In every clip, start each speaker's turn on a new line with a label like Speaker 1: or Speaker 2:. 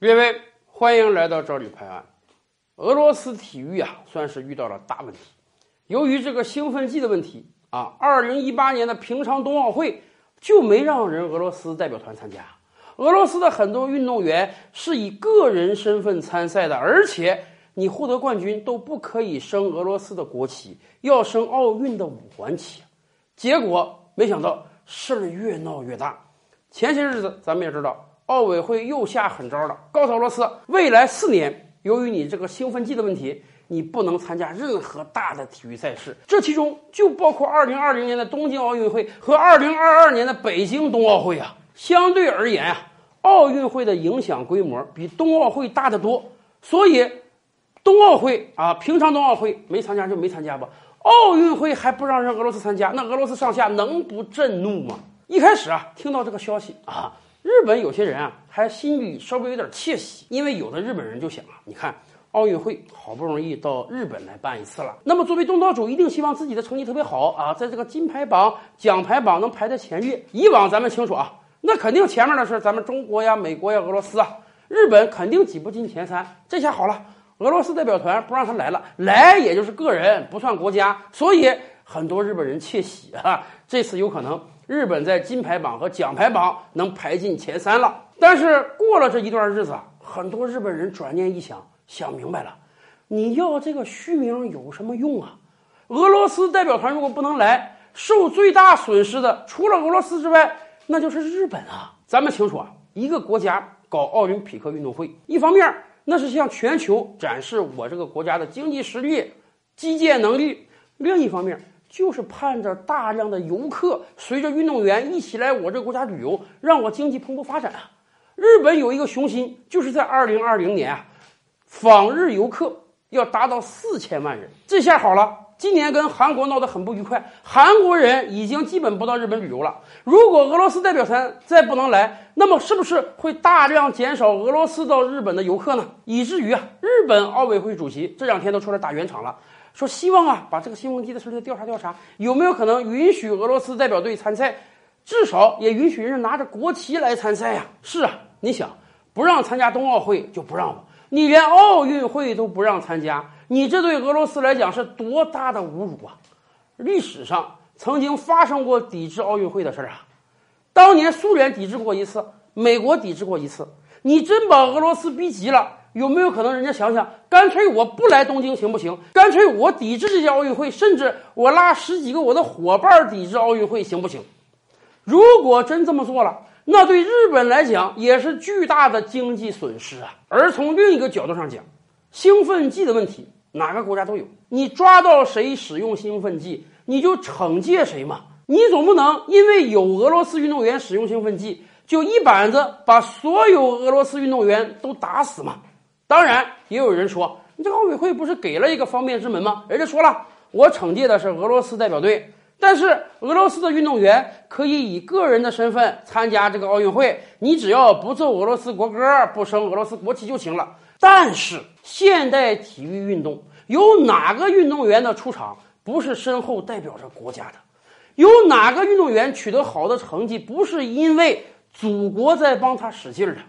Speaker 1: 各位，欢迎来到这里拍案。俄罗斯体育啊，算是遇到了大问题。由于这个兴奋剂的问题啊，二零一八年的平昌冬奥会就没让人俄罗斯代表团参加。俄罗斯的很多运动员是以个人身份参赛的，而且你获得冠军都不可以升俄罗斯的国旗，要升奥运的五环旗。结果没想到事儿越闹越大。前些日子咱们也知道。奥委会又下狠招了，告诉俄罗斯，未来四年，由于你这个兴奋剂的问题，你不能参加任何大的体育赛事。这其中就包括2020年的东京奥运会和2022年的北京冬奥会啊。相对而言啊，奥运会的影响规模比冬奥会大得多，所以冬奥会啊，平常冬奥会没参加就没参加吧。奥运会还不让人俄罗斯参加，那俄罗斯上下能不震怒吗？一开始啊，听到这个消息啊。日本有些人啊，还心里稍微有点窃喜，因为有的日本人就想啊，你看奥运会好不容易到日本来办一次了，那么作为东道主，一定希望自己的成绩特别好啊，在这个金牌榜、奖牌榜能排在前列。以往咱们清楚啊，那肯定前面的是咱们中国呀、美国呀、俄罗斯啊，日本肯定挤不进前三。这下好了，俄罗斯代表团不让他来了，来也就是个人，不算国家，所以很多日本人窃喜啊，这次有可能。日本在金牌榜和奖牌榜能排进前三了，但是过了这一段日子啊，很多日本人转念一想，想明白了，你要这个虚名有什么用啊？俄罗斯代表团如果不能来，受最大损失的除了俄罗斯之外，那就是日本啊。咱们清楚啊，一个国家搞奥林匹克运动会，一方面那是向全球展示我这个国家的经济实力、基建能力，另一方面。就是盼着大量的游客随着运动员一起来我这国家旅游，让我经济蓬勃发展啊！日本有一个雄心，就是在二零二零年啊，访日游客要达到四千万人。这下好了，今年跟韩国闹得很不愉快，韩国人已经基本不到日本旅游了。如果俄罗斯代表团再不能来，那么是不是会大量减少俄罗斯到日本的游客呢？以至于啊，日本奥委会主席这两天都出来打圆场了。说希望啊，把这个兴奋剂的事儿调查调查，有没有可能允许俄罗斯代表队参赛？至少也允许人家拿着国旗来参赛呀。是啊，你想不让参加冬奥会就不让吧，你连奥运会都不让参加，你这对俄罗斯来讲是多大的侮辱啊！历史上曾经发生过抵制奥运会的事儿啊，当年苏联抵制过一次，美国抵制过一次，你真把俄罗斯逼急了。有没有可能人家想想，干脆我不来东京行不行？干脆我抵制这届奥运会，甚至我拉十几个我的伙伴抵制奥运会行不行？如果真这么做了，那对日本来讲也是巨大的经济损失啊。而从另一个角度上讲，兴奋剂的问题哪个国家都有，你抓到谁使用兴奋剂，你就惩戒谁嘛。你总不能因为有俄罗斯运动员使用兴奋剂，就一板子把所有俄罗斯运动员都打死嘛？当然，也有人说，你这个奥委会不是给了一个方便之门吗？人家说了，我惩戒的是俄罗斯代表队，但是俄罗斯的运动员可以以个人的身份参加这个奥运会，你只要不奏俄罗斯国歌，不升俄罗斯国旗就行了。但是现代体育运动有哪个运动员的出场不是身后代表着国家的？有哪个运动员取得好的成绩不是因为祖国在帮他使劲儿的？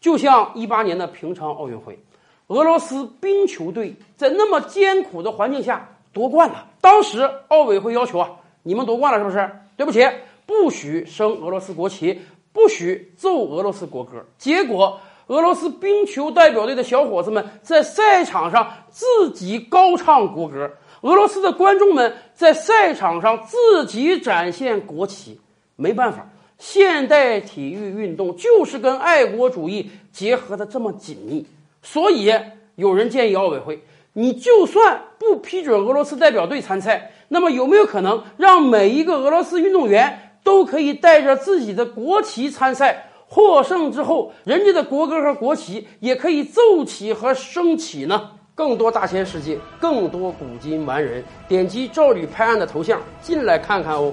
Speaker 1: 就像一八年的平昌奥运会，俄罗斯冰球队在那么艰苦的环境下夺冠了。当时奥委会要求啊，你们夺冠了是不是？对不起，不许升俄罗斯国旗，不许奏俄罗斯国歌。结果，俄罗斯冰球代表队的小伙子们在赛场上自己高唱国歌，俄罗斯的观众们在赛场上自己展现国旗。没办法。现代体育运动就是跟爱国主义结合的这么紧密，所以有人建议奥委会，你就算不批准俄罗斯代表队参赛，那么有没有可能让每一个俄罗斯运动员都可以带着自己的国旗参赛？获胜之后，人家的国歌和国旗也可以奏起和升起呢？更多大千世界，更多古今完人，点击赵吕拍案的头像进来看看哦。